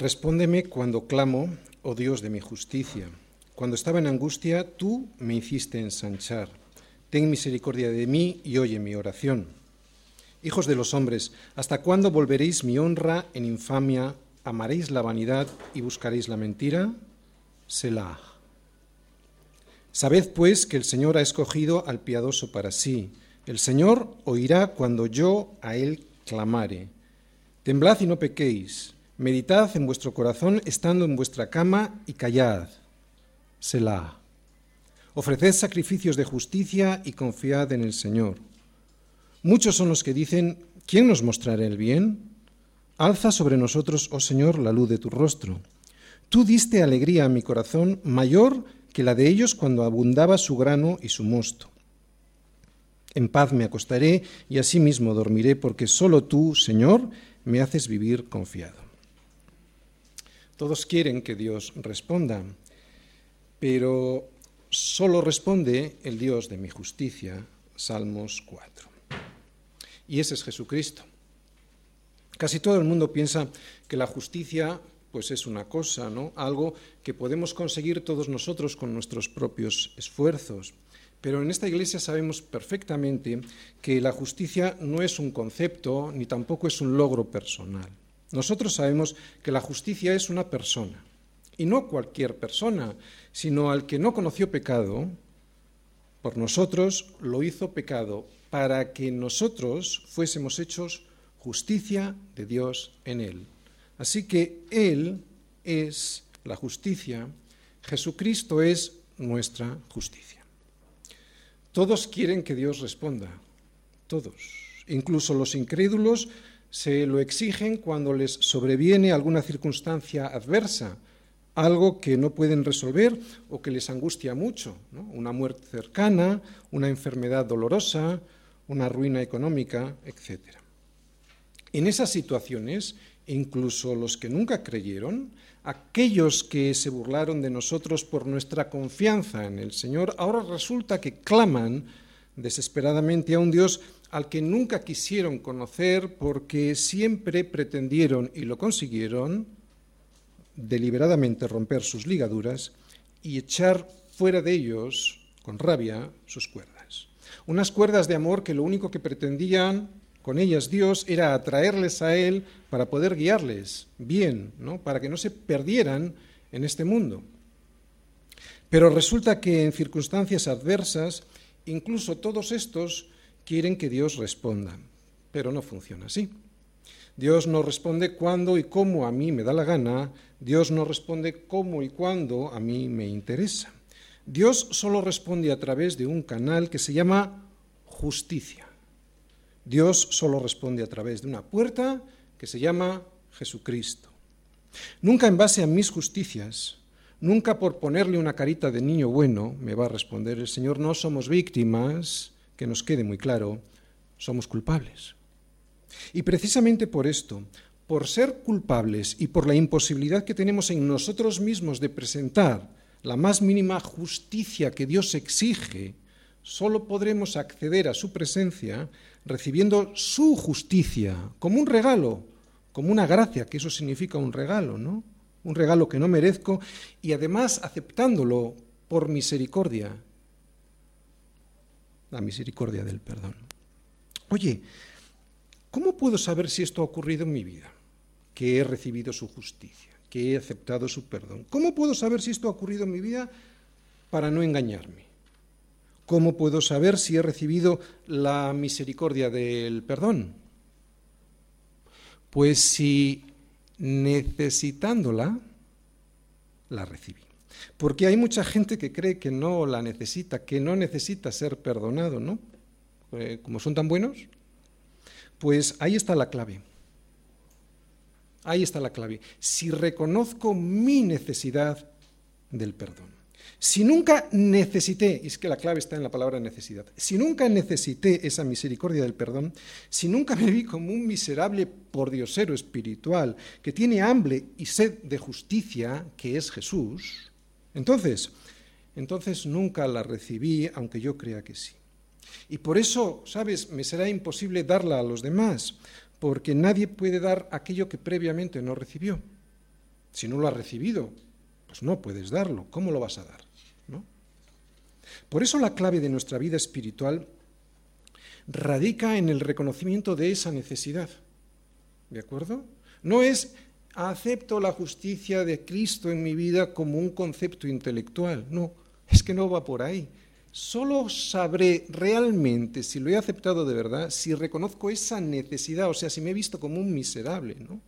Respóndeme cuando clamo, oh Dios de mi justicia. Cuando estaba en angustia, tú me hiciste ensanchar. Ten misericordia de mí y oye mi oración. Hijos de los hombres, ¿hasta cuándo volveréis mi honra en infamia? ¿Amaréis la vanidad y buscaréis la mentira? Selah. Sabed pues que el Señor ha escogido al piadoso para sí. El Señor oirá cuando yo a él clamare. Temblad y no pequéis. Meditad en vuestro corazón estando en vuestra cama y callad. Selah. Ofreced sacrificios de justicia y confiad en el Señor. Muchos son los que dicen, ¿quién nos mostrará el bien? Alza sobre nosotros, oh Señor, la luz de tu rostro. Tú diste alegría a mi corazón mayor que la de ellos cuando abundaba su grano y su mosto. En paz me acostaré y asimismo dormiré, porque solo tú, Señor, me haces vivir confiado. Todos quieren que Dios responda, pero solo responde el Dios de mi justicia, Salmos 4. Y ese es Jesucristo. Casi todo el mundo piensa que la justicia pues es una cosa, ¿no? Algo que podemos conseguir todos nosotros con nuestros propios esfuerzos. Pero en esta iglesia sabemos perfectamente que la justicia no es un concepto ni tampoco es un logro personal. Nosotros sabemos que la justicia es una persona, y no cualquier persona, sino al que no conoció pecado, por nosotros lo hizo pecado, para que nosotros fuésemos hechos justicia de Dios en él. Así que Él es la justicia, Jesucristo es nuestra justicia. Todos quieren que Dios responda, todos. Incluso los incrédulos se lo exigen cuando les sobreviene alguna circunstancia adversa, algo que no pueden resolver o que les angustia mucho, una muerte cercana, una enfermedad dolorosa, una ruina económica, etc. En esas situaciones, incluso los que nunca creyeron, aquellos que se burlaron de nosotros por nuestra confianza en el Señor, ahora resulta que claman desesperadamente a un Dios al que nunca quisieron conocer porque siempre pretendieron, y lo consiguieron, deliberadamente romper sus ligaduras y echar fuera de ellos, con rabia, sus cuerdas. Unas cuerdas de amor que lo único que pretendían con ellas Dios era atraerles a Él para poder guiarles bien, ¿no? para que no se perdieran en este mundo. Pero resulta que en circunstancias adversas, incluso todos estos quieren que Dios responda, pero no funciona así. Dios no responde cuando y cómo a mí me da la gana, Dios no responde cómo y cuándo a mí me interesa. Dios solo responde a través de un canal que se llama justicia. Dios solo responde a través de una puerta que se llama Jesucristo. Nunca en base a mis justicias, nunca por ponerle una carita de niño bueno, me va a responder el Señor, no somos víctimas, que nos quede muy claro, somos culpables. Y precisamente por esto, por ser culpables y por la imposibilidad que tenemos en nosotros mismos de presentar la más mínima justicia que Dios exige, solo podremos acceder a su presencia recibiendo su justicia como un regalo, como una gracia, que eso significa un regalo, ¿no? Un regalo que no merezco y además aceptándolo por misericordia, la misericordia del perdón. Oye, ¿cómo puedo saber si esto ha ocurrido en mi vida? Que he recibido su justicia, que he aceptado su perdón. ¿Cómo puedo saber si esto ha ocurrido en mi vida para no engañarme? ¿Cómo puedo saber si he recibido la misericordia del perdón? Pues si necesitándola, la recibí. Porque hay mucha gente que cree que no la necesita, que no necesita ser perdonado, ¿no? Eh, como son tan buenos, pues ahí está la clave. Ahí está la clave. Si reconozco mi necesidad del perdón. Si nunca necesité, y es que la clave está en la palabra necesidad, si nunca necesité esa misericordia del perdón, si nunca me vi como un miserable pordiosero espiritual que tiene hambre y sed de justicia, que es Jesús, entonces, entonces nunca la recibí, aunque yo crea que sí. Y por eso, ¿sabes? Me será imposible darla a los demás, porque nadie puede dar aquello que previamente no recibió. Si no lo has recibido, pues no puedes darlo. ¿Cómo lo vas a dar? ¿No? Por eso la clave de nuestra vida espiritual radica en el reconocimiento de esa necesidad. ¿De acuerdo? No es acepto la justicia de Cristo en mi vida como un concepto intelectual. No, es que no va por ahí. Solo sabré realmente si lo he aceptado de verdad si reconozco esa necesidad, o sea, si me he visto como un miserable, ¿no?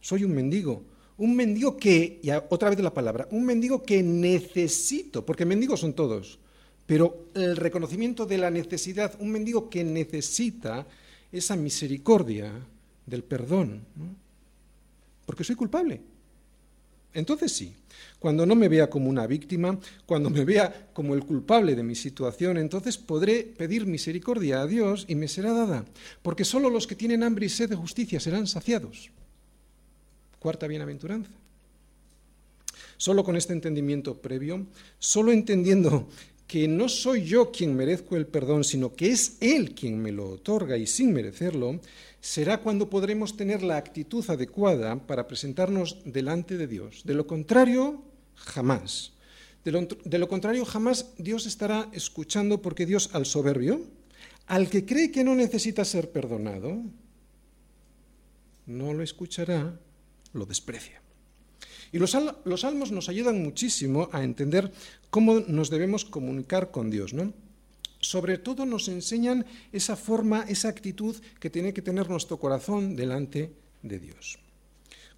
Soy un mendigo, un mendigo que, y otra vez la palabra, un mendigo que necesito, porque mendigos son todos, pero el reconocimiento de la necesidad, un mendigo que necesita esa misericordia del perdón, ¿no? Porque soy culpable. Entonces sí, cuando no me vea como una víctima, cuando me vea como el culpable de mi situación, entonces podré pedir misericordia a Dios y me será dada, porque solo los que tienen hambre y sed de justicia serán saciados. Cuarta bienaventuranza. Solo con este entendimiento previo, solo entendiendo que no soy yo quien merezco el perdón, sino que es Él quien me lo otorga y sin merecerlo, será cuando podremos tener la actitud adecuada para presentarnos delante de Dios. De lo contrario, jamás. De lo, contrario, jamás Dios estará escuchando porque Dios al soberbio, al que cree que no necesita ser perdonado, no lo escuchará, lo desprecia. Y los, salmos nos ayudan muchísimo a entender cómo nos debemos comunicar con Dios, ¿no? Sobre todo nos enseñan esa forma, esa actitud que tiene que tener nuestro corazón delante de Dios.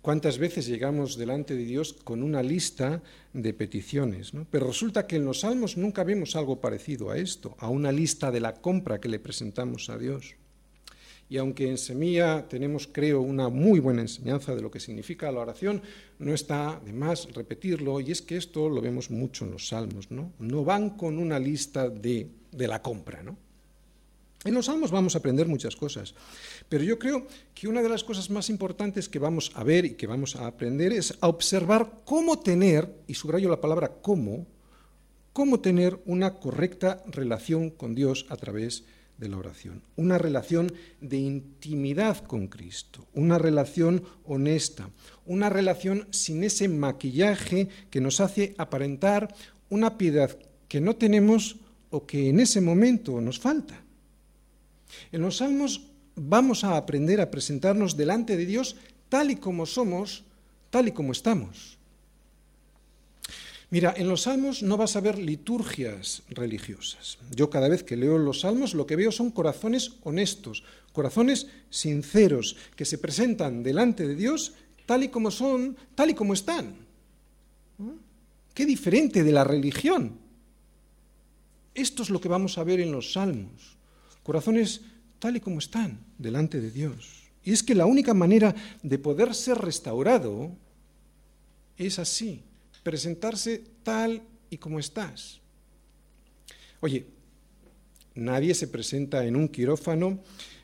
¿Cuántas veces llegamos delante de Dios con una lista de peticiones? ¿no? Pero resulta que en los salmos nunca vemos algo parecido a esto, a una lista de la compra que le presentamos a Dios. Y aunque en Semilla tenemos, creo, una muy buena enseñanza de lo que significa la oración, no está de más repetirlo, y es que esto lo vemos mucho en los salmos, ¿no? No van con una lista de, de la compra, ¿no? En los salmos vamos a aprender muchas cosas, pero yo creo que una de las cosas más importantes que vamos a ver y que vamos a aprender es a observar cómo tener, y subrayo la palabra cómo, cómo tener una correcta relación con Dios a través de de la oración, una relación de intimidad con Cristo, una relación honesta, una relación sin ese maquillaje que nos hace aparentar una piedad que no tenemos o que en ese momento nos falta. En los salmos vamos a aprender a presentarnos delante de Dios tal y como somos, tal y como estamos. Mira, en los salmos no vas a ver liturgias religiosas. Yo cada vez que leo los salmos lo que veo son corazones honestos, corazones sinceros, que se presentan delante de Dios tal y como son, tal y como están. Qué diferente de la religión. Esto es lo que vamos a ver en los salmos. Corazones tal y como están delante de Dios. Y es que la única manera de poder ser restaurado es así, presentarse tal y como estás. Oye, nadie se presenta en un quirófano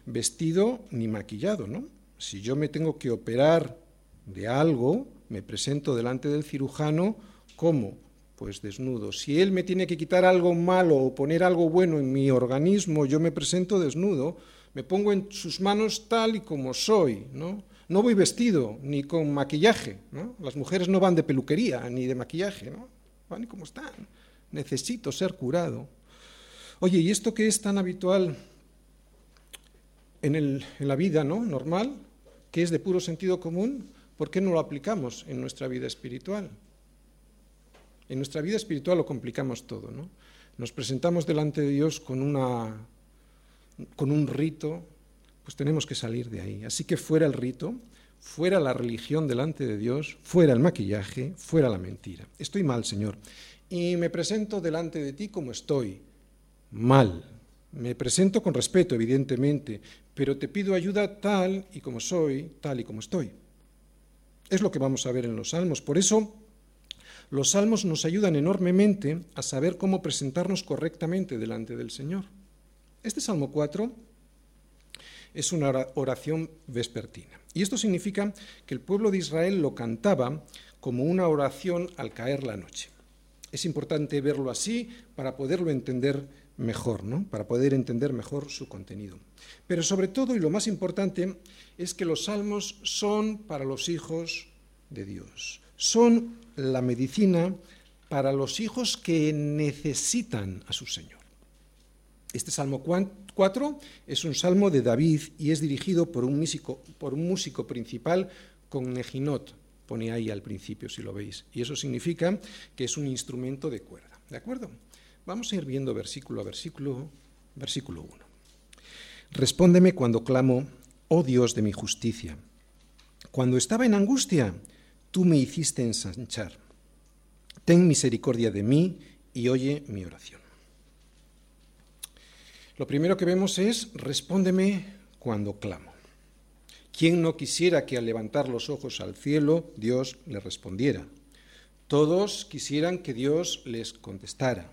vestido ni maquillado, ¿no? Si yo me tengo que operar de algo, me presento delante del cirujano como pues desnudo. Si él me tiene que quitar algo malo o poner algo bueno en mi organismo, yo me presento desnudo, me pongo en sus manos tal y como soy, ¿no? No voy vestido ni con maquillaje. ¿no? Las mujeres no van de peluquería ni de maquillaje, ¿no? van como están. Necesito ser curado. Oye, ¿y esto que es tan habitual en, en la vida ¿no? normal, que es de puro sentido común, ¿por qué no lo aplicamos en nuestra vida espiritual? En nuestra vida espiritual lo complicamos todo, ¿no? Nos presentamos delante de Dios con, una, con un rito, pues tenemos que salir de ahí. Así que fuera el rito, fuera la religión delante de Dios, fuera el maquillaje, fuera la mentira. Estoy mal, Señor. Y me presento delante de ti como estoy, mal. Me presento con respeto, evidentemente, pero te pido ayuda tal y como soy, tal y como estoy. Es lo que vamos a ver en los salmos. Por eso, los salmos nos ayudan enormemente a saber cómo presentarnos correctamente delante del Señor. Este Salmo 4 es una oración vespertina. Y esto significa que el pueblo de Israel lo cantaba como una oración al caer la noche. Es importante verlo así para poderlo entender mejor, ¿no? para poder entender mejor su contenido. Pero sobre todo, y lo más importante, es que los salmos son para los hijos de Dios. Son la medicina para los hijos que necesitan a su Señor. Este Salmo 4 es un salmo de David y es dirigido por un músico, por un músico principal con Nejinot, pone ahí al principio si lo veis, y eso significa que es un instrumento de cuerda. ¿De acuerdo? Vamos a ir viendo versículo a versículo, versículo 1. Respóndeme cuando clamo, oh Dios de mi justicia. Cuando estaba en angustia, tú me hiciste ensanchar. Ten misericordia de mí y oye mi oración. Lo primero que vemos es, respóndeme cuando clamo. ¿Quién no quisiera que al levantar los ojos al cielo Dios le respondiera? Todos quisieran que Dios les contestara,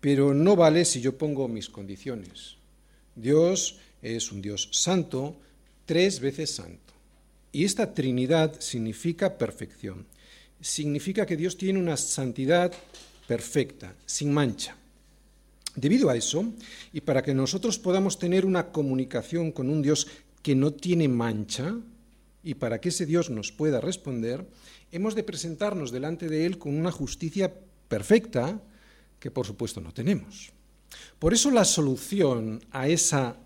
pero no vale si yo pongo mis condiciones. Dios es un Dios santo, tres veces santo. Y esta Trinidad significa perfección. Significa que Dios tiene una santidad perfecta, sin mancha. Debido a eso, y para que nosotros podamos tener una comunicación con un Dios que no tiene mancha, y para que ese Dios nos pueda responder, hemos de presentarnos delante de Él con una justicia perfecta que por supuesto no tenemos. Por eso la solución a esa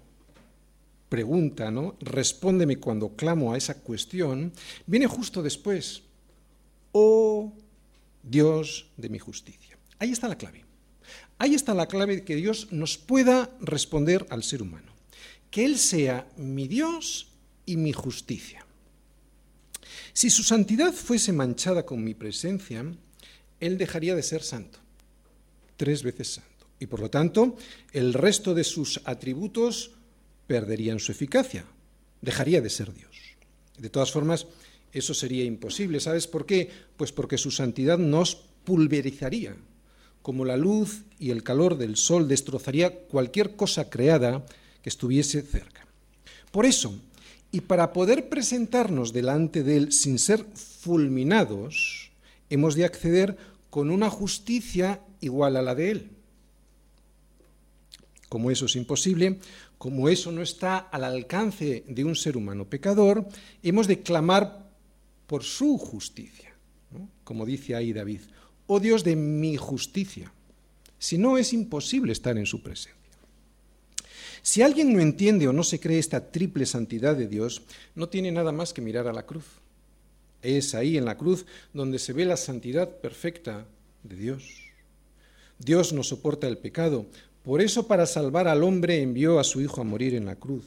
pregunta, ¿no? Respóndeme cuando clamo a esa cuestión, viene justo después. Oh Dios de mi justicia. Ahí está la clave. Ahí está la clave de que Dios nos pueda responder al ser humano. Que Él sea mi Dios y mi justicia. Si su santidad fuese manchada con mi presencia, Él dejaría de ser santo, tres veces santo. Y por lo tanto, el resto de sus atributos perderían su eficacia, dejaría de ser Dios. De todas formas, eso sería imposible. ¿Sabes por qué? Pues porque su santidad nos pulverizaría, como la luz y el calor del sol destrozaría cualquier cosa creada que estuviese cerca. Por eso, y para poder presentarnos delante de Él sin ser fulminados, hemos de acceder con una justicia igual a la de Él. Como eso es imposible, como eso no está al alcance de un ser humano pecador, hemos de clamar por su justicia, como dice ahí David, oh Dios de mi justicia. Si no, es imposible estar en su presencia. Si alguien no entiende o no se cree esta triple santidad de Dios, no tiene nada más que mirar a la cruz. Es ahí en la cruz donde se ve la santidad perfecta de Dios. Dios no soporta el pecado, por eso para salvar al hombre envió a su Hijo a morir en la cruz.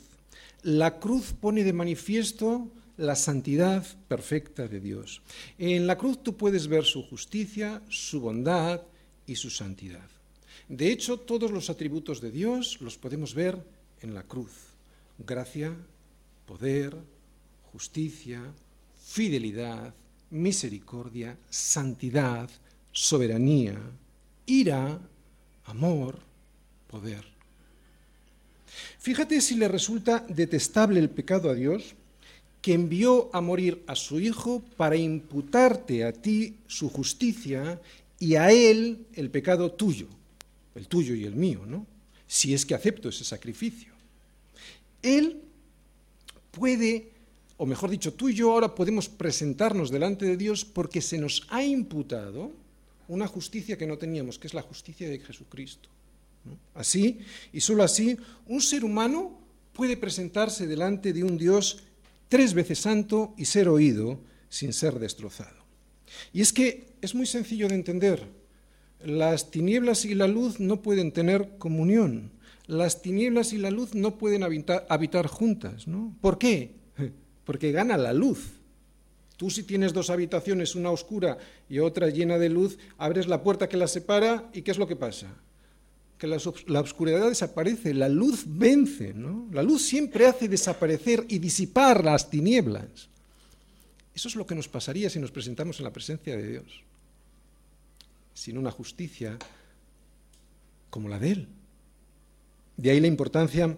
La cruz pone de manifiesto la santidad perfecta de Dios. En la cruz tú puedes ver su justicia, su bondad y su santidad. De hecho, todos los atributos de Dios los podemos ver en la cruz. Gracia, poder, justicia, fidelidad, misericordia, santidad, soberanía, ira, amor, poder. Fíjate si le resulta detestable el pecado a Dios que envió a morir a su Hijo para imputarte a ti su justicia y a Él el pecado tuyo, el tuyo y el mío, ¿no? Si es que acepto ese sacrificio. Él puede, o mejor dicho, tú y yo ahora podemos presentarnos delante de Dios porque se nos ha imputado una justicia que no teníamos, que es la justicia de Jesucristo. Así, y solo así, un ser humano puede presentarse delante de un Dios tres veces santo y ser oído sin ser destrozado. Y es que es muy sencillo de entender. Las tinieblas y la luz no pueden tener comunión. Las tinieblas y la luz no pueden habitar, juntas. ¿no? ¿Por qué? Porque gana la luz. Tú si tienes dos habitaciones, una oscura y otra llena de luz, abres la puerta que las separa y ¿qué es lo que pasa? Que la, oscuridad desaparece, la luz vence, ¿no? La luz siempre hace desaparecer y disipar las tinieblas. Eso es lo que nos pasaría si nos presentamos en la presencia de Dios, sin una justicia como la de Él. De ahí la importancia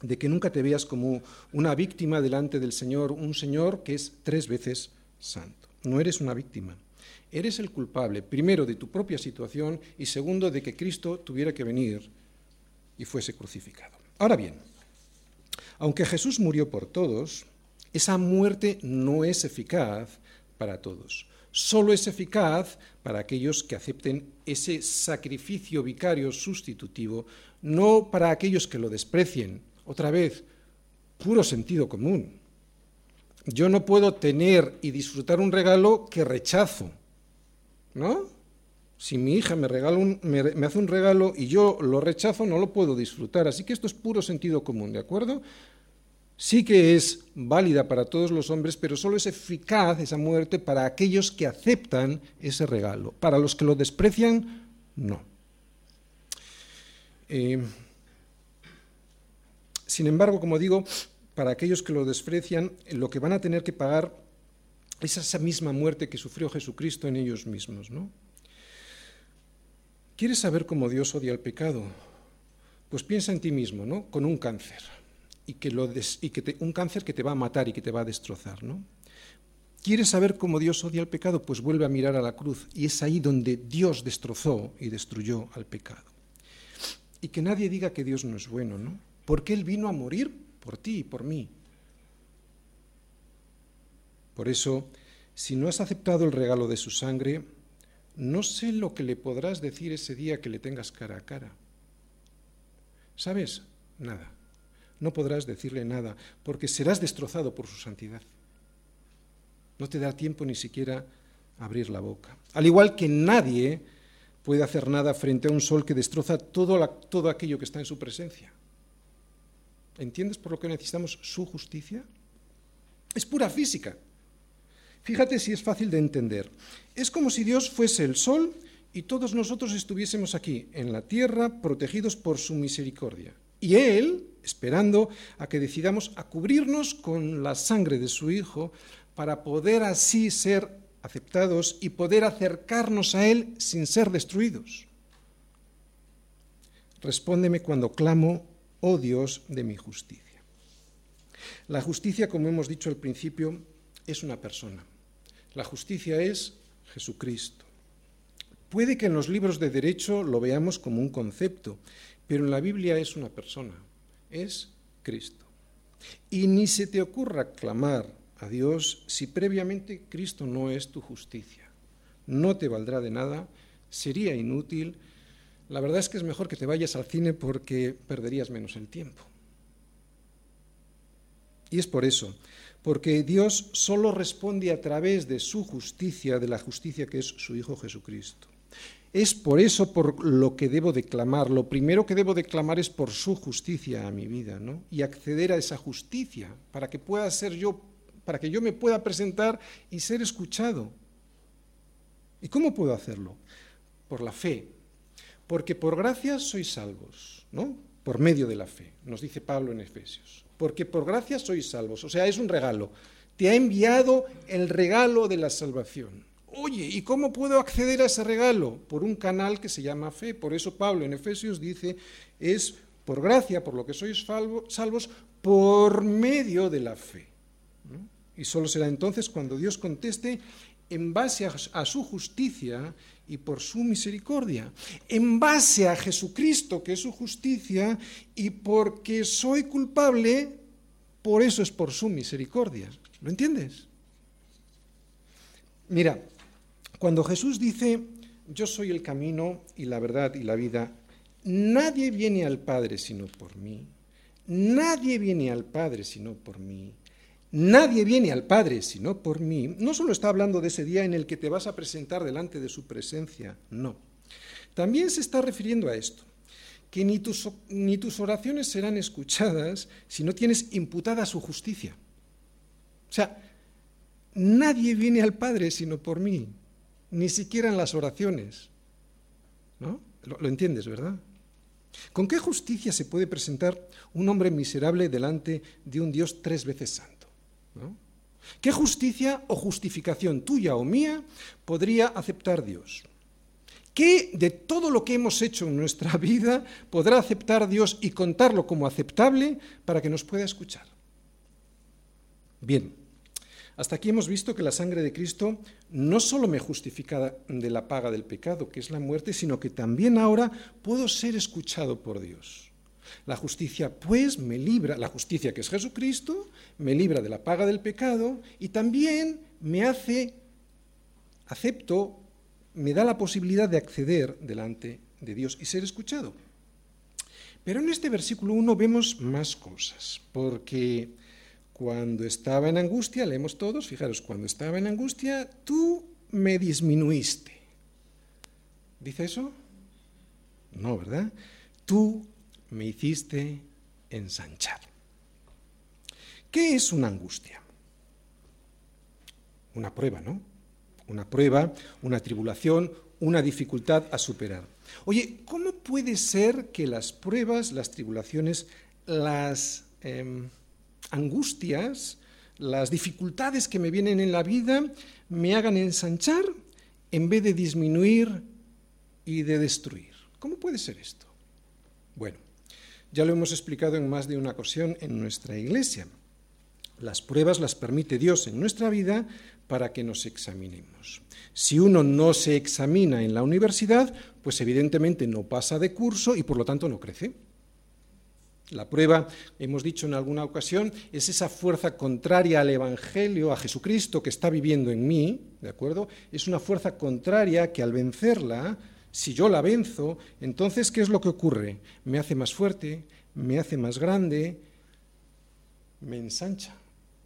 de que nunca te veas como una víctima delante del Señor, un Señor que es tres veces santo. No eres una víctima. Eres el culpable, primero, de tu propia situación y segundo, de que Cristo tuviera que venir y fuese crucificado. Ahora bien, aunque Jesús murió por todos, esa muerte no es eficaz para todos. Solo es eficaz para aquellos que acepten ese sacrificio vicario sustitutivo, no para aquellos que lo desprecien. Otra vez, puro sentido común. Yo no puedo tener y disfrutar un regalo que rechazo, ¿no? Si mi hija me, me, hace un regalo y yo lo rechazo, no lo puedo disfrutar. Así que esto es puro sentido común, ¿de acuerdo? Sí que es válida para todos los hombres, pero solo es eficaz esa muerte para aquellos que aceptan ese regalo. Para los que lo desprecian, no. Eh, sin embargo, como digo, para aquellos que lo desprecian, lo que van a tener que pagar es esa misma muerte que sufrió Jesucristo en ellos mismos, ¿no? ¿Quieres saber cómo Dios odia el pecado? Pues piensa en ti mismo, ¿no? Con un cáncer. Y que, lo y que un cáncer que te va a matar y que te va a destrozar, ¿no? ¿Quieres saber cómo Dios odia el pecado? Pues vuelve a mirar a la cruz. Y es ahí donde Dios destrozó y destruyó al pecado. Y que nadie diga que Dios no es bueno, ¿no? Porque Él vino a morir por ti y por mí. Por eso, si no has aceptado el regalo de su sangre, no sé lo que le podrás decir ese día que le tengas cara a cara. ¿Sabes? Nada. No podrás decirle nada, porque serás destrozado por su santidad. No te da tiempo ni siquiera abrir la boca. Al igual que nadie puede hacer nada frente a un sol que destroza todo, todo aquello que está en su presencia. ¿Entiendes por lo que necesitamos su justicia? Es pura física. Fíjate si es fácil de entender. Es como si Dios fuese el sol y todos nosotros estuviésemos aquí, en la tierra, protegidos por su misericordia. Y Él, esperando a que decidamos a cubrirnos con la sangre de su Hijo, para poder así ser aceptados y poder acercarnos a Él sin ser destruidos. Respóndeme cuando clamo, oh Dios de mi justicia. La justicia, como hemos dicho al principio, es una persona. La justicia es Jesucristo. Puede que en los libros de derecho lo veamos como un concepto, pero en la Biblia es una persona, es Cristo. Y ni se te ocurra clamar a Dios si previamente Cristo no es tu justicia. No te valdrá de nada, sería inútil. La verdad es que es mejor que te vayas al cine porque perderías menos el tiempo. Y es por eso porque Dios solo responde a través de su justicia, de la justicia que es su Hijo Jesucristo. Es por eso por lo que debo declamar. Lo primero que debo declamar es por su justicia a mi vida, ¿no? Y acceder a esa justicia para que pueda ser yo, para que yo me pueda presentar y ser escuchado. ¿Y cómo puedo hacerlo? Por la fe. Porque por gracia sois salvos, ¿no? Por medio de la fe, nos dice Pablo en Efesios porque por gracia sois salvos. O sea, es un regalo. Te ha enviado el regalo de la salvación. Oye, ¿y cómo puedo acceder a ese regalo? Por un canal que se llama fe. Por eso Pablo en Efesios dice, es por gracia, por lo que sois salvos, por medio de la fe. Y solo será entonces cuando Dios conteste en base a, su justicia y por su misericordia, en base a Jesucristo, que es su justicia, y porque soy culpable, por eso es por su misericordia. ¿Lo entiendes? Mira, cuando Jesús dice, yo soy el camino y la verdad y la vida, nadie viene al Padre sino por mí. Nadie viene al Padre sino por mí. Nadie viene al Padre sino por mí. No solo está hablando de ese día en el que te vas a presentar delante de su presencia, no. También se está refiriendo a esto, que ni tus, ni tus oraciones serán escuchadas si no tienes imputada su justicia. O sea, nadie viene al Padre sino por mí, ni siquiera en las oraciones. ¿No? lo entiendes, ¿verdad? ¿Con qué justicia se puede presentar un hombre miserable delante de un Dios tres veces santo? ¿Qué justicia o justificación tuya o mía podría aceptar Dios? ¿Qué de todo lo que hemos hecho en nuestra vida podrá aceptar Dios y contarlo como aceptable para que nos pueda escuchar? Bien, hasta aquí hemos visto que la sangre de Cristo no solo me justifica de la paga del pecado, que es la muerte, sino que también ahora puedo ser escuchado por Dios. La justicia, pues, me libra, la justicia que es Jesucristo, me libra de la paga del pecado y también me hace acepto, me da la posibilidad de acceder delante de Dios y ser escuchado. Pero en este versículo 1 vemos más cosas, porque cuando estaba en angustia, leemos todos, fijaros, cuando estaba en angustia, tú me disminuiste. ¿Dice eso? No, ¿verdad? Tú me hiciste ensanchar. ¿Qué es una angustia? Una prueba, ¿no? Una prueba, una tribulación, una dificultad a superar. Oye, ¿cómo puede ser que las pruebas, las tribulaciones, las em, angustias, las dificultades que me vienen en la vida me hagan ensanchar en vez de disminuir y de destruir? ¿Cómo puede ser esto? Bueno, ya lo hemos explicado en más de una ocasión en nuestra iglesia. Las pruebas las permite Dios en nuestra vida para que nos examinemos. Si uno no se examina en la universidad, pues evidentemente no pasa de curso y por lo tanto no crece. La prueba, hemos dicho en alguna ocasión, es esa fuerza contraria al Evangelio, a Jesucristo que está viviendo en mí, ¿de acuerdo? Es una fuerza contraria que al vencerla, si yo la venzo, entonces ¿qué es lo que ocurre? Me hace más fuerte, me hace más grande, me ensancha.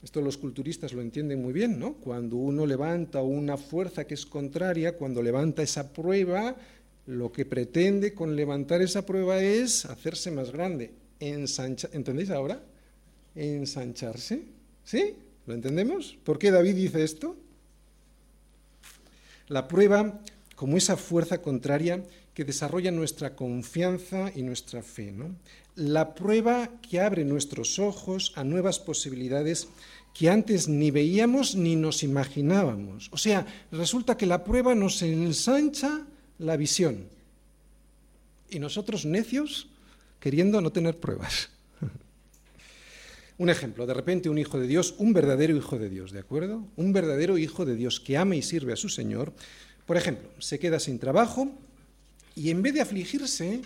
Esto los culturistas lo entienden muy bien, ¿no? Cuando uno levanta una fuerza que es contraria, cuando levanta esa prueba, lo que pretende con levantar esa prueba es hacerse más grande, ensanchar. ¿Entendéis ahora? Ensancharse. ¿Sí? ¿Lo entendemos? ¿Por qué David dice esto? La prueba, como esa fuerza contraria que desarrolla nuestra confianza y nuestra fe. La prueba que abre nuestros ojos a nuevas posibilidades que antes ni veíamos ni nos imaginábamos. O sea, resulta que la prueba nos ensancha la visión. Y nosotros necios queriendo no tener pruebas. un ejemplo, de repente un hijo de Dios, un verdadero hijo de Dios, ¿de acuerdo? Un verdadero hijo de Dios que ama y sirve a su Señor, por ejemplo, se queda sin trabajo y en vez de afligirse,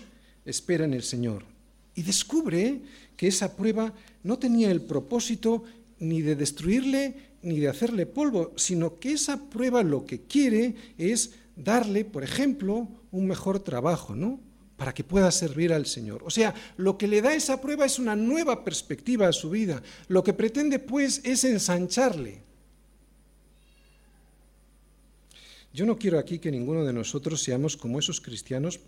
espera en el Señor y descubre que esa prueba no tenía el propósito ni de destruirle ni de hacerle polvo, sino que esa prueba lo que quiere es darle, por ejemplo, un mejor trabajo, ¿no? Para que pueda servir al Señor. O sea, lo que le da esa prueba es una nueva perspectiva a su vida. Lo que pretende, pues, es ensancharle. Yo no quiero aquí que ninguno de nosotros seamos como esos cristianos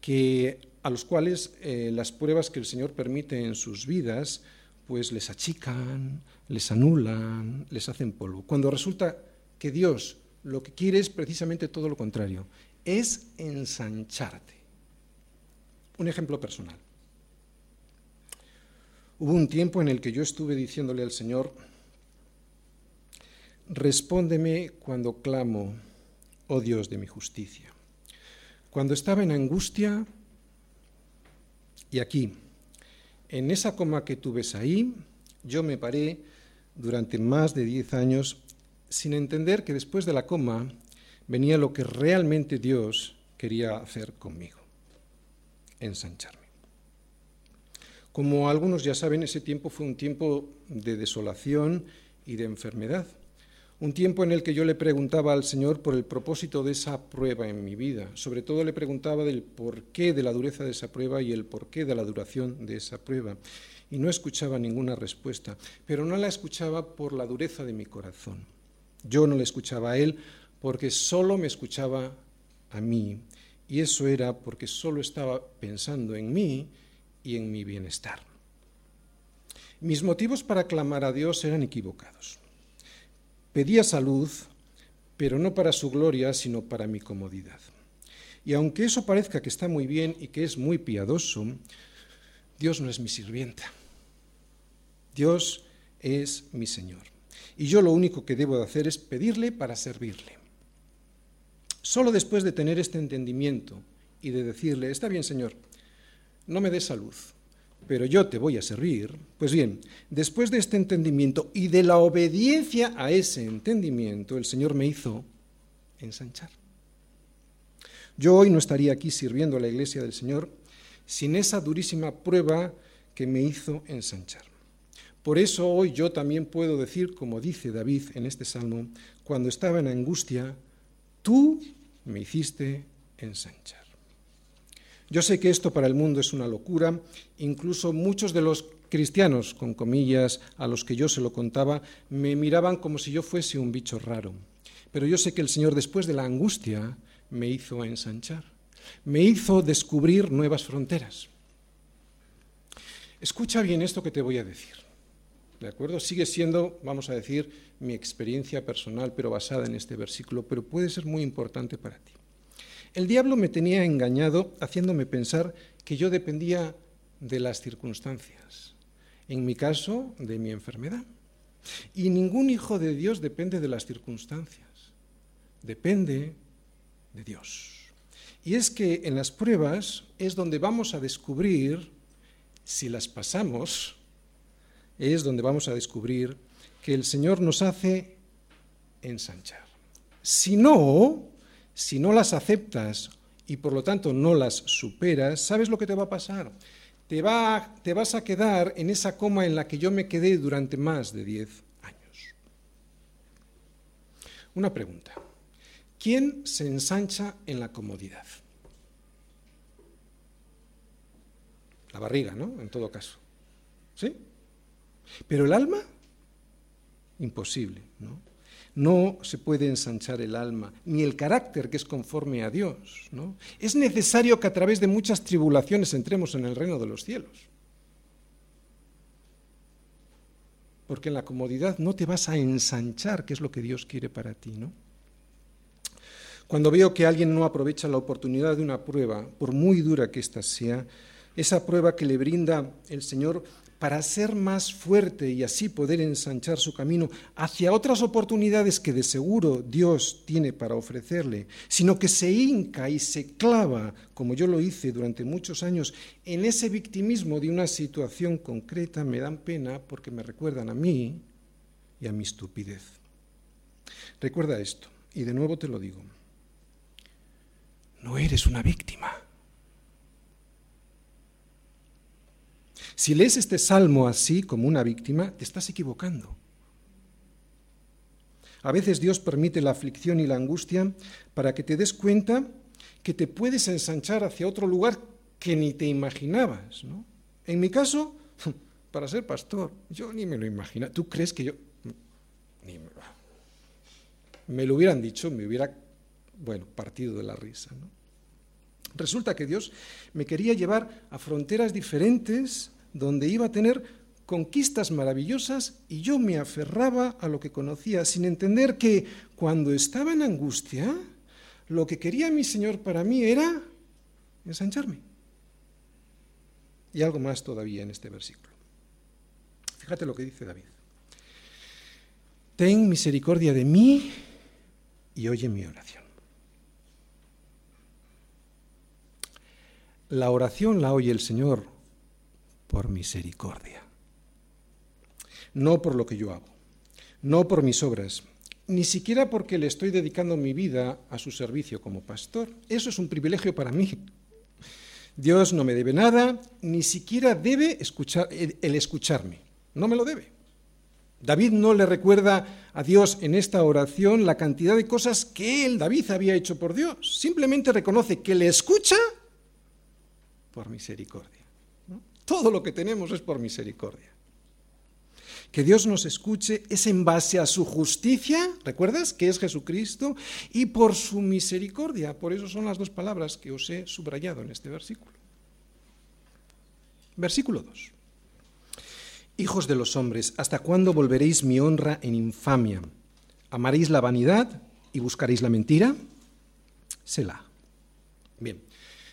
que, a los cuales eh, las pruebas que el Señor permite en sus vidas pues les achican, les anulan, les hacen polvo. Cuando resulta que Dios lo que quiere es precisamente todo lo contrario, es ensancharte. Un ejemplo personal. Hubo un tiempo en el que yo estuve diciéndole al Señor, respóndeme cuando clamo, oh Dios de mi justicia. Cuando estaba en angustia, y aquí, en esa coma que tú ves ahí, yo me paré durante más de diez años sin entender que después de la coma venía lo que realmente Dios quería hacer conmigo, ensancharme. Como algunos ya saben, ese tiempo fue un tiempo de desolación y de enfermedad. Un tiempo en el que yo le preguntaba al Señor por el propósito de esa prueba en mi vida. Sobre todo le preguntaba del porqué de la dureza de esa prueba y el porqué de la duración de esa prueba. Y no escuchaba ninguna respuesta, pero no la escuchaba por la dureza de mi corazón. Yo no le escuchaba a Él porque solo me escuchaba a mí. Y eso era porque solo estaba pensando en mí y en mi bienestar. Mis motivos para clamar a Dios eran equivocados. Pedía salud, pero no para su gloria, sino para mi comodidad. Y aunque eso parezca que está muy bien y que es muy piadoso, Dios no es mi sirvienta. Dios es mi Señor. Y yo lo único que debo de hacer es pedirle para servirle. Solo después de tener este entendimiento y de decirle, está bien Señor, no me des salud, pero yo te voy a servir, pues bien, después de este entendimiento y de la obediencia a ese entendimiento, el Señor me hizo ensanchar. Yo hoy no estaría aquí sirviendo a la iglesia del Señor sin esa durísima prueba que me hizo ensanchar. Por eso hoy yo también puedo decir, como dice David en este salmo, cuando estaba en angustia, tú me hiciste ensanchar. Yo sé que esto para el mundo es una locura, incluso muchos de los cristianos, con comillas, a los que yo se lo contaba, me miraban como si yo fuese un bicho raro. Pero yo sé que el Señor después de la angustia me hizo ensanchar, me hizo descubrir nuevas fronteras. Escucha bien esto que te voy a decir. ¿De acuerdo? Sigue siendo, vamos a decir, mi experiencia personal, pero basada en este versículo, pero puede ser muy importante para ti. El diablo me tenía engañado haciéndome pensar que yo dependía de las circunstancias, en mi caso, de mi enfermedad. Y ningún hijo de Dios depende de las circunstancias, depende de Dios. Y es que en las pruebas es donde vamos a descubrir, si las pasamos, es donde vamos a descubrir que el Señor nos hace ensanchar. Si no, si no las aceptas y por lo tanto no las superas, ¿sabes lo que te va a pasar? Te, va, te vas a quedar en esa coma en la que yo me quedé durante más de 10 años. Una pregunta. ¿Quién se ensancha en la comodidad? La barriga, ¿no? En todo caso. ¿Sí? Pero el alma, imposible, ¿no? No se puede ensanchar el alma, ni el carácter que es conforme a Dios. ¿no? Es necesario que a través de muchas tribulaciones entremos en el reino de los cielos. Porque en la comodidad no te vas a ensanchar, que es lo que Dios quiere para ti, ¿no? Cuando veo que alguien no aprovecha la oportunidad de una prueba, por muy dura que ésta sea, esa prueba que le brinda el Señor para ser más fuerte y así poder ensanchar su camino hacia otras oportunidades que de seguro Dios tiene para ofrecerle, sino que se hinca y se clava, como yo lo hice durante muchos años, en ese victimismo de una situación concreta, me dan pena porque me recuerdan a mí y a mi estupidez. Recuerda esto, y de nuevo te lo digo, no eres una víctima. Si lees este salmo así, como una víctima, te estás equivocando. A veces Dios permite la aflicción y la angustia para que te des cuenta que te puedes ensanchar hacia otro lugar que ni te imaginabas. En mi caso, para ser pastor, yo ni me lo imagino. ¿Tú crees que yo.? Ni me, me lo hubieran dicho, me hubiera, bueno, partido de la risa. Resulta que Dios me quería llevar a fronteras diferentes donde iba a tener conquistas maravillosas y yo me aferraba a lo que conocía sin entender que cuando estaba en angustia, lo que quería mi Señor para mí era ensancharme. Y algo más todavía en este versículo. Fíjate lo que dice David. Ten misericordia de mí y oye mi oración. La oración la oye el Señor por misericordia. No por lo que yo hago, no por mis obras, ni siquiera porque le estoy dedicando mi vida a su servicio como pastor. Eso es un privilegio para mí. Dios no me debe nada, ni siquiera debe escuchar, el escucharme. No me lo debe. David no le recuerda a Dios en esta oración la cantidad de cosas que él, David, había hecho por Dios. Simplemente reconoce que le escucha por misericordia. Todo lo que tenemos es por misericordia. Que Dios nos escuche es en base a su justicia, ¿recuerdas? Que es Jesucristo, y por su misericordia. Por eso son las dos palabras que os he subrayado en este versículo. Versículo 2. Hijos de los hombres, ¿hasta cuándo volveréis mi honra en infamia? ¿Amaréis la vanidad y buscaréis la mentira? Selah. Bien,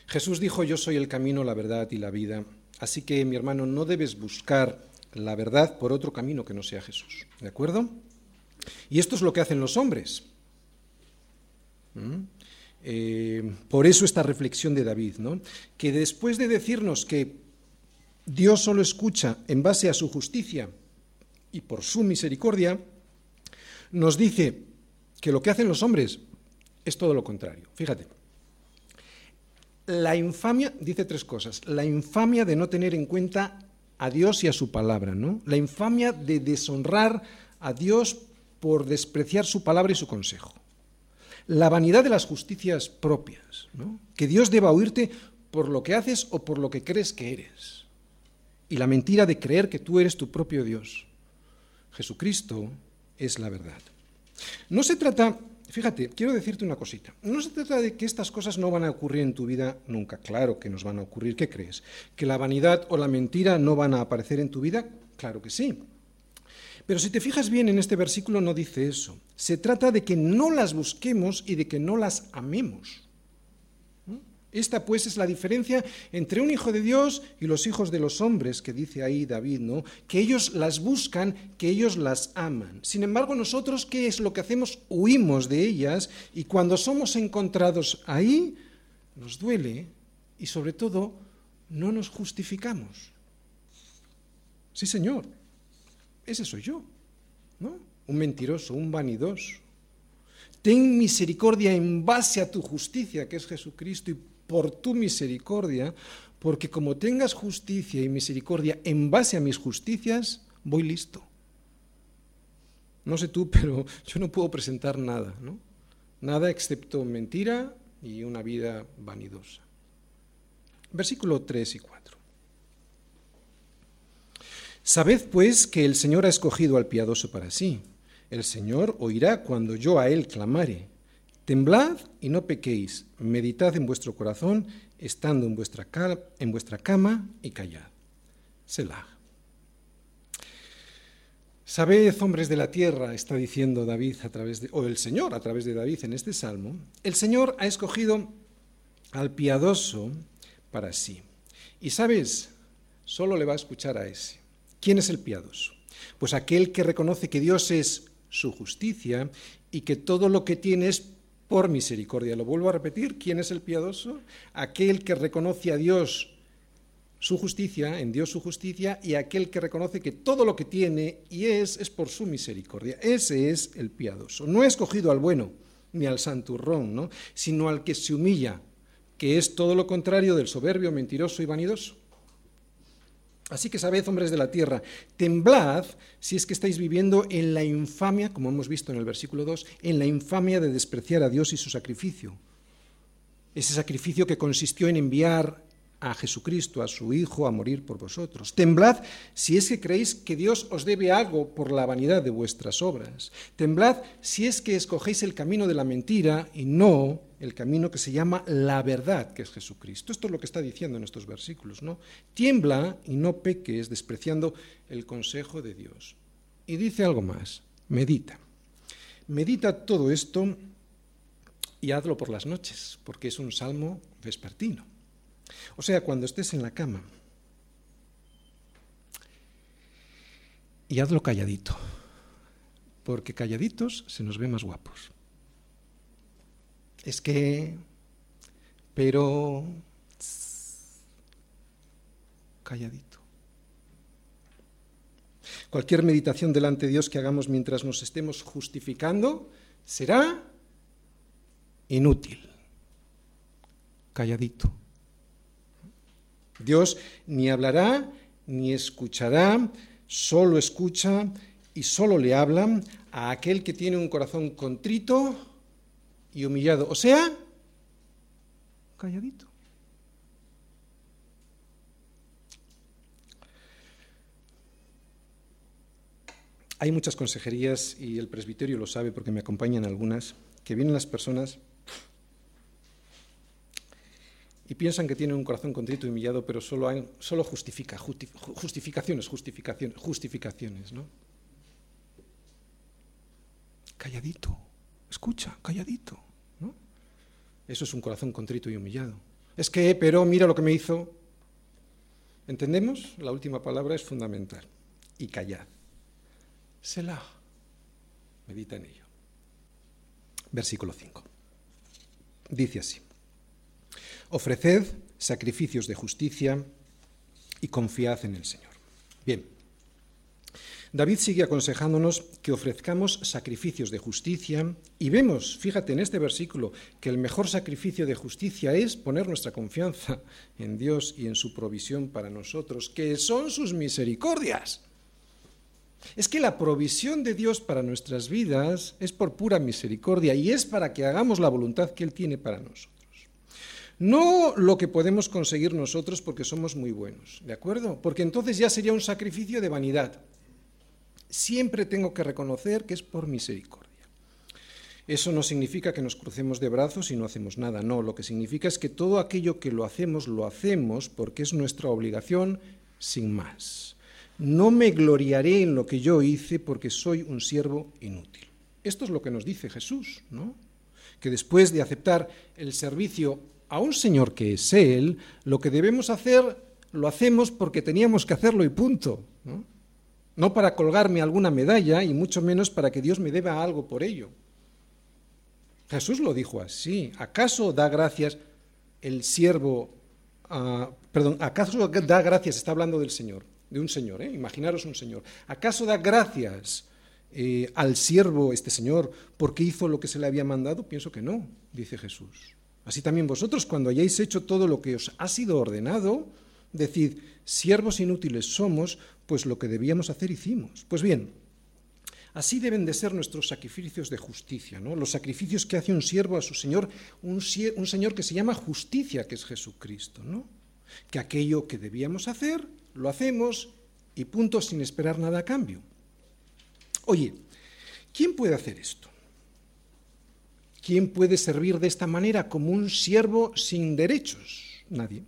Jesús dijo, yo soy el camino, la verdad y la vida. Así que, mi hermano, no debes buscar la verdad por otro camino que no sea Jesús. ¿De acuerdo? Y esto es lo que hacen los hombres. ¿Mm? Eh, por eso esta reflexión de David, ¿no? que después de decirnos que Dios solo escucha en base a su justicia y por su misericordia, nos dice que lo que hacen los hombres es todo lo contrario. Fíjate. La infamia, dice tres cosas, la infamia de no tener en cuenta a Dios y a su palabra, ¿no? La infamia de deshonrar a Dios por despreciar su palabra y su consejo. La vanidad de las justicias propias, ¿no? Que Dios deba oírte por lo que haces o por lo que crees que eres. Y la mentira de creer que tú eres tu propio Dios. Jesucristo es la verdad. No se trata Fíjate, quiero decirte una cosita. No se trata de que estas cosas no van a ocurrir en tu vida nunca. Claro que nos van a ocurrir. ¿Qué crees? ¿Que la vanidad o la mentira no van a aparecer en tu vida? Claro que sí. Pero si te fijas bien en este versículo no dice eso. Se trata de que no las busquemos y de que no las amemos. Esta pues es la diferencia entre un hijo de Dios y los hijos de los hombres, que dice ahí David, ¿no? Que ellos las buscan, que ellos las aman. Sin embargo, nosotros, ¿qué es lo que hacemos? Huimos de ellas y cuando somos encontrados ahí, nos duele y sobre todo no nos justificamos. Sí, Señor, ese soy yo, ¿no? Un mentiroso, un vanidoso. Ten misericordia en base a tu justicia, que es Jesucristo, y por tu misericordia, porque como tengas justicia y misericordia en base a mis justicias, voy listo. No sé tú, pero yo no puedo presentar nada, ¿no? Nada excepto mentira y una vida vanidosa. Versículo 3 y 4. Sabed pues que el Señor ha escogido al piadoso para sí. El Señor oirá cuando yo a él clamare. Temblad y no pequéis, meditad en vuestro corazón, estando en vuestra, cama y callad. Selah. Sabed, hombres de la tierra, está diciendo David a través de, o el Señor a través de David en este salmo, el Señor ha escogido al piadoso para sí. Y sabes, solo le va a escuchar a ese. ¿Quién es el piadoso? Pues aquel que reconoce que Dios es su justicia y que todo lo que tiene es por misericordia. Lo vuelvo a repetir, ¿quién es el piadoso? Aquel que reconoce a Dios su justicia, en Dios su justicia, y aquel que reconoce que todo lo que tiene y es es por su misericordia. Ese es el piadoso. No he escogido al bueno ni al santurrón, ¿no? sino al que se humilla, que es todo lo contrario del soberbio, mentiroso y vanidoso. Así que sabed, hombres de la tierra, temblad si es que estáis viviendo en la infamia, como hemos visto en el versículo 2, en la infamia de despreciar a Dios y su sacrificio. Ese sacrificio que consistió en enviar a Jesucristo, a su Hijo, a morir por vosotros. Temblad si es que creéis que Dios os debe algo por la vanidad de vuestras obras. Temblad si es que escogéis el camino de la mentira y no el camino que se llama la verdad, que es Jesucristo. Esto es lo que está diciendo en estos versículos, ¿no? Tiembla y no peques, despreciando el consejo de Dios. Y dice algo más, medita. Medita todo esto y hazlo por las noches, porque es un salmo vespertino. O sea, cuando estés en la cama. Y hazlo calladito, porque calladitos se nos ve más guapos es que, pero, calladito. Cualquier meditación delante de Dios que hagamos mientras nos estemos justificando será inútil, calladito. Dios ni hablará ni escuchará, solo escucha y solo le habla a aquel que tiene un corazón contrito y humillado, o sea, calladito. Hay muchas consejerías y el presbiterio lo sabe porque me acompañan algunas, que vienen las personas y piensan que tienen un corazón contrito y humillado, pero solo, hay, solo justifica, justificaciones, justificaciones, justificaciones, ¿no? Calladito. Escucha, calladito. ¿no? Eso es un corazón contrito y humillado. Es que, pero mira lo que me hizo. ¿Entendemos? La última palabra es fundamental. Y callad. Selah. Medita en ello. Versículo 5. Dice así. Ofreced sacrificios de justicia y confiad en el Señor. Bien. David sigue aconsejándonos que ofrezcamos sacrificios de justicia y vemos, fíjate en este versículo, que el mejor sacrificio de justicia es poner nuestra confianza en Dios y en su provisión para nosotros, que son sus misericordias. Es que la provisión de Dios para nuestras vidas es por pura misericordia y es para que hagamos la voluntad que Él tiene para nosotros. No lo que podemos conseguir nosotros porque somos muy buenos, ¿de acuerdo? Porque entonces ya sería un sacrificio de vanidad siempre tengo que reconocer que es por misericordia. Eso no significa que nos crucemos de brazos y no hacemos nada, no, lo que significa es que todo aquello que lo hacemos, lo hacemos porque es nuestra obligación sin más. No me gloriaré en lo que yo hice porque soy un siervo inútil. Esto es lo que nos dice Jesús, ¿no? Que después de aceptar el servicio a un Señor que es Él, lo que debemos hacer lo hacemos porque teníamos que hacerlo y punto. ¿no? No para colgarme alguna medalla y mucho menos para que Dios me deba algo por ello. Jesús lo dijo así. ¿Acaso da gracias el siervo, uh, perdón, acaso da gracias, está hablando del Señor, de un Señor, ¿eh? imaginaros un Señor, ¿acaso da gracias eh, al siervo, este Señor, porque hizo lo que se le había mandado? Pienso que no, dice Jesús. Así también vosotros, cuando hayáis hecho todo lo que os ha sido ordenado, decid, siervos inútiles somos, pues lo que debíamos hacer hicimos. Pues bien, así deben de ser nuestros sacrificios de justicia, ¿no? Los sacrificios que hace un siervo a su Señor, un, un Señor que se llama justicia, que es Jesucristo, ¿no? Que aquello que debíamos hacer, lo hacemos y punto sin esperar nada a cambio. Oye, ¿quién puede hacer esto? ¿Quién puede servir de esta manera como un siervo sin derechos? Nadie.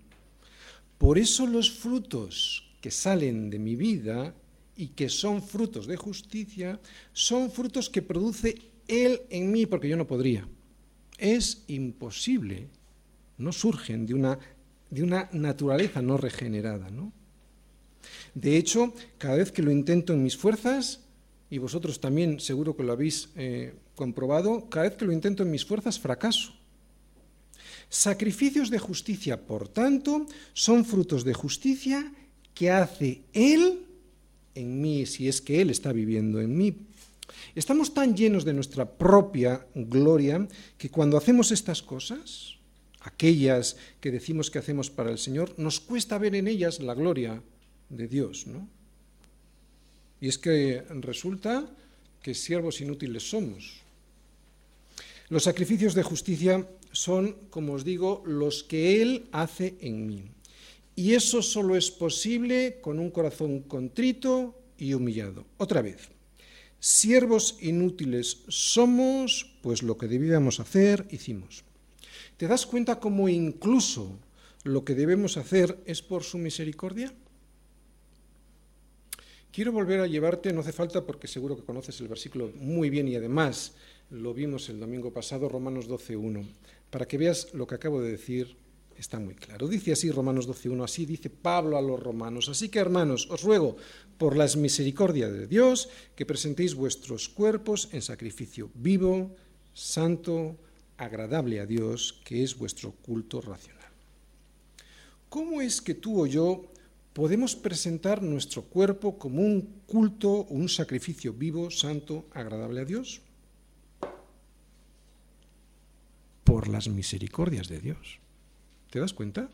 Por eso los frutos que salen de mi vida y que son frutos de justicia, son frutos que produce Él en mí, porque yo no podría. Es imposible, no surgen de una, de una naturaleza no regenerada. ¿no? De hecho, cada vez que lo intento en mis fuerzas, y vosotros también seguro que lo habéis eh, comprobado, cada vez que lo intento en mis fuerzas fracaso. Sacrificios de justicia, por tanto, son frutos de justicia que hace Él en mí, si es que Él está viviendo en mí. Estamos tan llenos de nuestra propia gloria que cuando hacemos estas cosas, aquellas que decimos que hacemos para el Señor, nos cuesta ver en ellas la gloria de Dios, ¿no? Y es que resulta que siervos inútiles somos. Los sacrificios de justicia son, como os digo, los que Él hace en mí. Y eso solo es posible con un corazón contrito y humillado. Otra vez, siervos inútiles somos, pues lo que debíamos hacer, hicimos. ¿Te das cuenta cómo incluso lo que debemos hacer es por su misericordia? Quiero volver a llevarte, no hace falta porque seguro que conoces el versículo muy bien y además lo vimos el domingo pasado, Romanos 12.1, para que veas lo que acabo de decir Está muy claro. Dice así Romanos 12.1, así dice Pablo a los romanos. Así que, hermanos, os ruego por las misericordias de Dios que presentéis vuestros cuerpos en sacrificio vivo, santo, agradable a Dios, que es vuestro culto racional. ¿Cómo es que tú o yo podemos presentar nuestro cuerpo como un culto o un sacrificio vivo, santo, agradable a Dios? Por las misericordias de Dios. ¿Te das cuenta?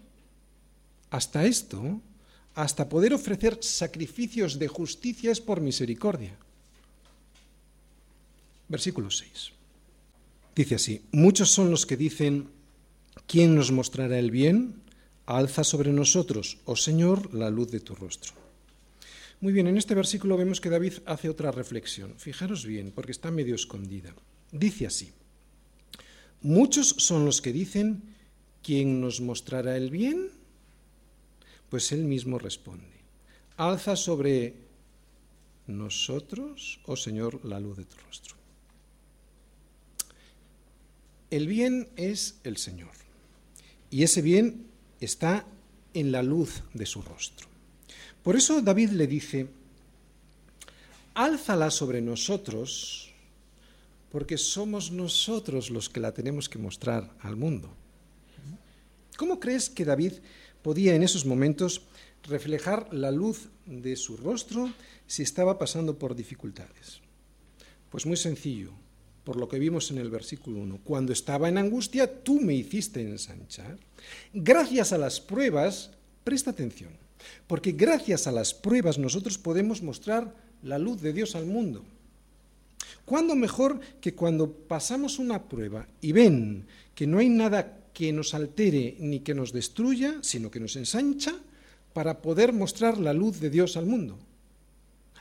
Hasta esto, hasta poder ofrecer sacrificios de justicia es por misericordia. Versículo 6. Dice así, muchos son los que dicen, ¿quién nos mostrará el bien? Alza sobre nosotros, oh Señor, la luz de tu rostro. Muy bien, en este versículo vemos que David hace otra reflexión. Fijaros bien, porque está medio escondida. Dice así, muchos son los que dicen, ¿Quién nos mostrará el bien? Pues él mismo responde, alza sobre nosotros, oh Señor, la luz de tu rostro. El bien es el Señor, y ese bien está en la luz de su rostro. Por eso David le dice, álzala sobre nosotros, porque somos nosotros los que la tenemos que mostrar al mundo. ¿Cómo crees que David podía en esos momentos reflejar la luz de su rostro si estaba pasando por dificultades? Pues muy sencillo, por lo que vimos en el versículo 1. Cuando estaba en angustia, tú me hiciste ensanchar. Gracias a las pruebas, presta atención, porque gracias a las pruebas nosotros podemos mostrar la luz de Dios al mundo. ¿Cuándo mejor que cuando pasamos una prueba y ven que no hay nada que nos altere ni que nos destruya, sino que nos ensancha para poder mostrar la luz de Dios al mundo?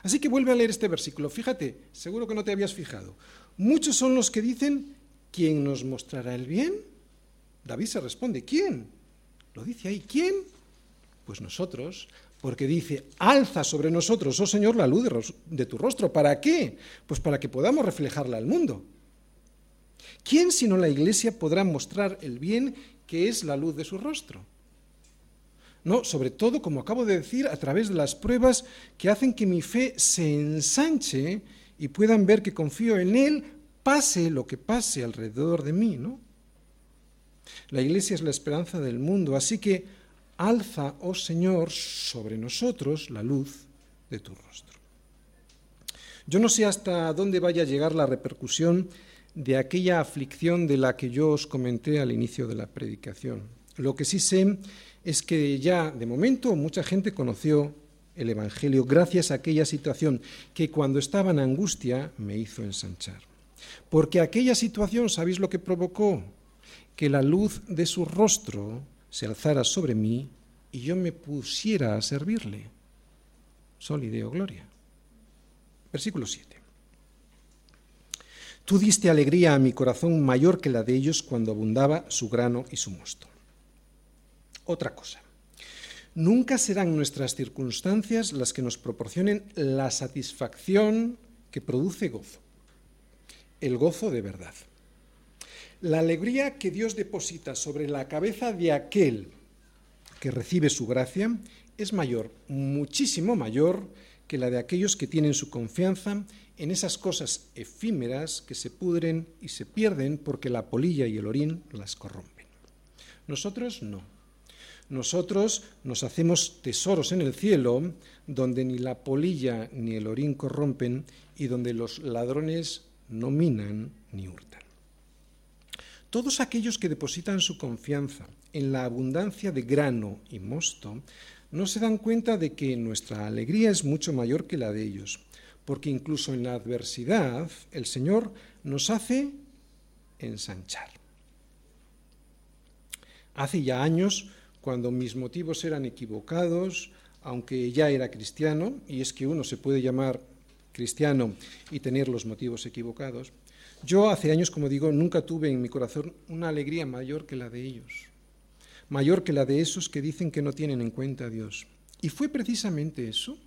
Así que vuelve a leer este versículo. Fíjate, seguro que no te habías fijado. Muchos son los que dicen, ¿quién nos mostrará el bien? David se responde, ¿quién? Lo dice ahí, ¿quién? Pues nosotros, porque dice, alza sobre nosotros, oh Señor, la luz de, tu rostro. ¿Para qué? Pues para que podamos reflejarla al mundo. ¿Quién sino la Iglesia podrá mostrar el bien que es la luz de su rostro? No, sobre todo, como acabo de decir, a través de las pruebas que hacen que mi fe se ensanche y puedan ver que confío en Él, pase lo que pase alrededor de mí, ¿no? La Iglesia es la esperanza del mundo, así que alza, oh Señor, sobre nosotros la luz de tu rostro. Yo no sé hasta dónde vaya a llegar la repercusión de aquella aflicción de la que yo os comenté al inicio de la predicación. Lo que sí sé es que ya de momento mucha gente conoció el Evangelio gracias a aquella situación que cuando estaba en angustia me hizo ensanchar. Porque aquella situación, ¿sabéis lo que provocó? Que la luz de su rostro se alzara sobre mí y yo me pusiera a servirle. Sol y Deo Gloria. Versículo 7. Tú diste alegría a mi corazón mayor que la de ellos cuando abundaba su grano y su mosto. Otra cosa. Nunca serán nuestras circunstancias las que nos proporcionen la satisfacción que produce gozo. El gozo de verdad. La alegría que Dios deposita sobre la cabeza de aquel que recibe su gracia es mayor, muchísimo mayor, que la de aquellos que tienen su confianza en esas cosas efímeras que se pudren y se pierden porque la polilla y el orín las corrompen. Nosotros no. Nosotros nos hacemos tesoros en el cielo donde ni la polilla ni el orín corrompen y donde los ladrones no minan ni hurtan. Todos aquellos que depositan su confianza en la abundancia de grano y mosto no se dan cuenta de que nuestra alegría es mucho mayor que la de ellos porque incluso en la adversidad el Señor nos hace ensanchar. Hace ya años, cuando mis motivos eran equivocados, aunque ya era cristiano, y es que uno se puede llamar cristiano y tener los motivos equivocados, yo hace años, como digo, nunca tuve en mi corazón una alegría mayor que la de ellos, mayor que la de esos que dicen que no tienen en cuenta a Dios. Y fue precisamente eso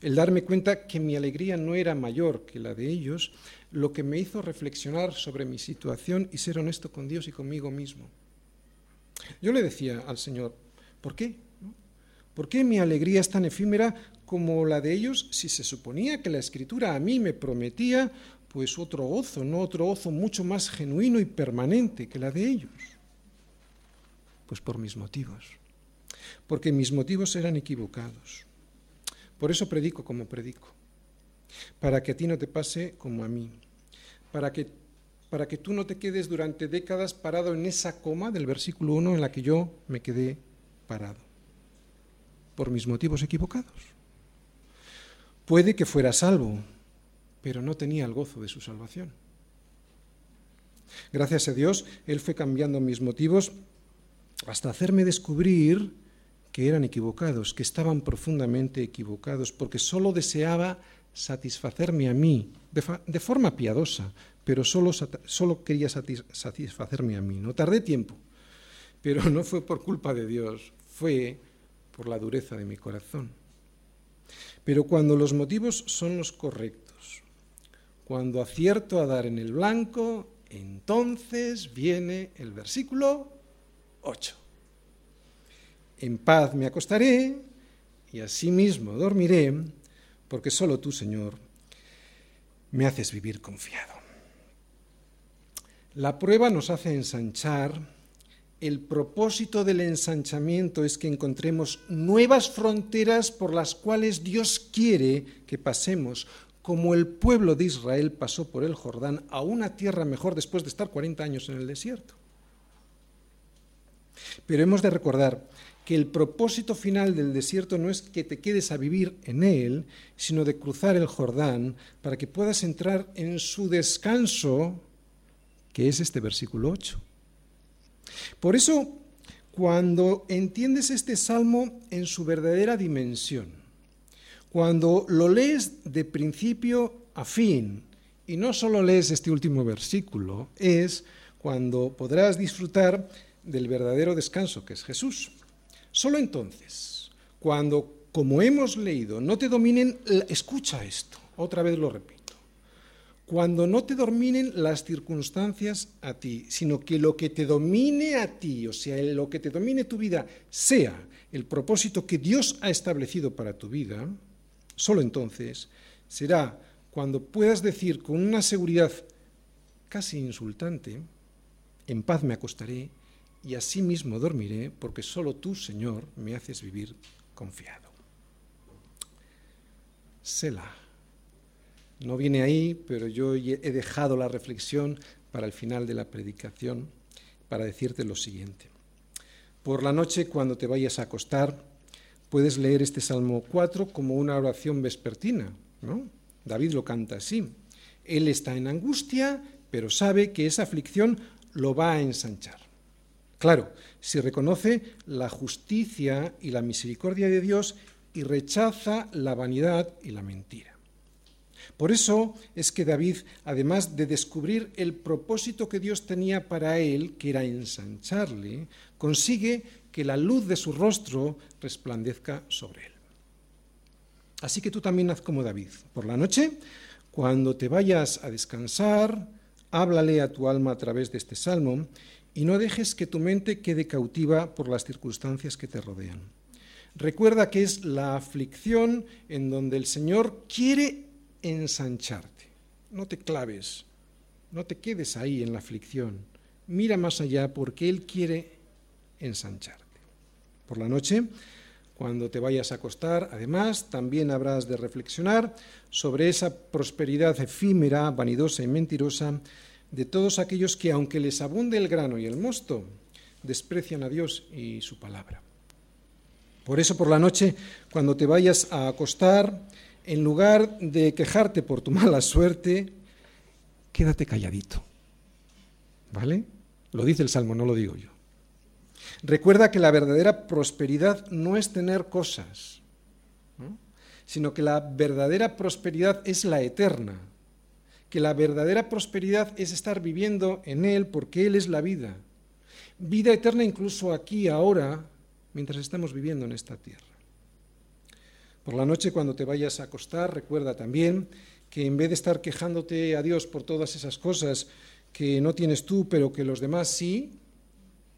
el darme cuenta que mi alegría no era mayor que la de ellos, lo que me hizo reflexionar sobre mi situación y ser honesto con Dios y conmigo mismo. Yo le decía al Señor, ¿por qué? ¿Por qué mi alegría es tan efímera como la de ellos si se suponía que la escritura a mí me prometía pues otro gozo, no otro gozo mucho más genuino y permanente que la de ellos? Pues por mis motivos, porque mis motivos eran equivocados. Por eso predico como predico, para que a ti no te pase como a mí, para que, para que tú no te quedes durante décadas parado en esa coma del versículo 1 en la que yo me quedé parado, por mis motivos equivocados. Puede que fuera salvo, pero no tenía el gozo de su salvación. Gracias a Dios, Él fue cambiando mis motivos hasta hacerme descubrir que eran equivocados, que estaban profundamente equivocados, porque solo deseaba satisfacerme a mí, de, forma piadosa, pero solo, solo quería satisfacerme a mí. No tardé tiempo, pero no fue por culpa de Dios, fue por la dureza de mi corazón. Pero cuando los motivos son los correctos, cuando acierto a dar en el blanco, entonces viene el versículo 8 en paz me acostaré y asimismo dormiré, porque solo tú, Señor, me haces vivir confiado. La prueba nos hace ensanchar el propósito del ensanchamiento es que encontremos nuevas fronteras por las cuales Dios quiere que pasemos, como el pueblo de Israel pasó por el Jordán a una tierra mejor después de estar 40 años en el desierto. Pero hemos de recordar que el propósito final del desierto no es que te quedes a vivir en él, sino de cruzar el Jordán para que puedas entrar en su descanso, que es este versículo 8. Por eso, cuando entiendes este salmo en su verdadera dimensión, cuando lo lees de principio a fin, y no solo lees este último versículo, es cuando podrás disfrutar del verdadero descanso que es Jesús. Solo entonces, cuando, como hemos leído, no te dominen, escucha esto, otra vez lo repito, cuando no te dominen las circunstancias a ti, sino que lo que te domine a ti, o sea, lo que te domine tu vida, sea el propósito que Dios ha establecido para tu vida, solo entonces será cuando puedas decir con una seguridad casi insultante, en paz me acostaré y así mismo dormiré, porque solo tú, Señor, me haces vivir confiado. Selah. No viene ahí, pero yo he dejado la reflexión para el final de la predicación para decirte lo siguiente. Por la noche, cuando te vayas a acostar, puedes leer este Salmo 4 como una oración vespertina. ¿no? David lo canta así. Él está en angustia, pero sabe que esa aflicción lo va a ensanchar. Claro, si reconoce la justicia y la misericordia de Dios y rechaza la vanidad y la mentira. Por eso es que David, además de descubrir el propósito que Dios tenía para él, que era ensancharle, consigue que la luz de su rostro resplandezca sobre él. Así que tú también haz como David. Por la noche, cuando te vayas a descansar, háblale a tu alma a través de este salmo y no dejes que tu mente quede cautiva por las circunstancias que te rodean. Recuerda que es la aflicción en donde el Señor quiere ensancharte. No te claves, no te quedes ahí en la aflicción. Mira más allá porque Él quiere ensancharte. Por la noche, cuando te vayas a acostar, además, también habrás de reflexionar sobre esa prosperidad efímera, vanidosa y mentirosa de todos aquellos que, aunque les abunde el grano y el mosto, desprecian a Dios y su palabra. Por eso, por la noche, cuando te vayas a acostar, en lugar de quejarte por tu mala suerte, quédate calladito. ¿Vale? Lo dice el Salmo, no lo digo yo. Recuerda que la verdadera prosperidad no es tener cosas, sino que la verdadera prosperidad es la eterna, que la verdadera prosperidad es estar viviendo en Él porque Él es la vida. Vida eterna incluso aquí, ahora, mientras estamos viviendo en esta tierra. Por la noche cuando te vayas a acostar, recuerda también que en vez de estar quejándote a Dios por todas esas cosas que no tienes tú, pero que los demás sí,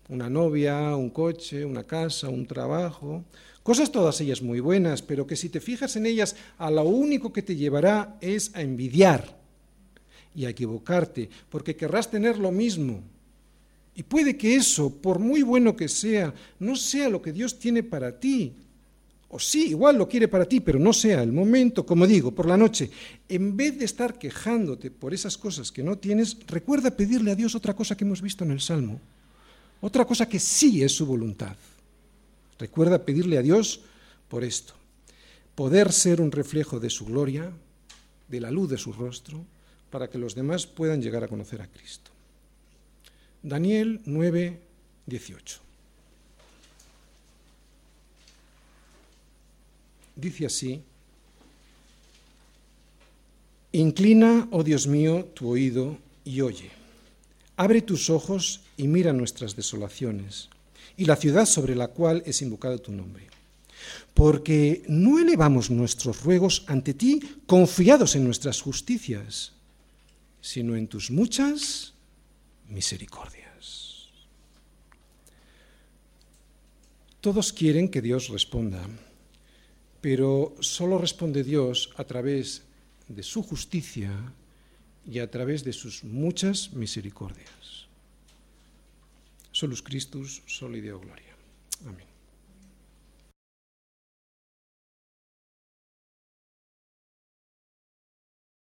una novia, un coche, una casa, un trabajo, cosas todas ellas muy buenas, pero que si te fijas en ellas, a lo único que te llevará es a envidiar y a equivocarte, porque querrás tener lo mismo. Y puede que eso, por muy bueno que sea, no sea lo que Dios tiene para ti, o sí, igual lo quiere para ti, pero no sea el momento, como digo, por la noche, en vez de estar quejándote por esas cosas que no tienes, recuerda pedirle a Dios otra cosa que hemos visto en el Salmo, otra cosa que sí es su voluntad. Recuerda pedirle a Dios por esto, poder ser un reflejo de su gloria, de la luz de su rostro, para que los demás puedan llegar a conocer a Cristo. Daniel 9, 18. dice así, Inclina, oh Dios mío, tu oído y oye. Abre tus ojos y mira nuestras desolaciones y la ciudad sobre la cual es invocado tu nombre. Porque no elevamos nuestros ruegos ante ti confiados en nuestras justicias, sino en tus muchas misericordias. Todos quieren que Dios responda pero solo responde Dios a través de su justicia y a través de sus muchas misericordias. Solus Christus, soli Deo Gloria. Amén.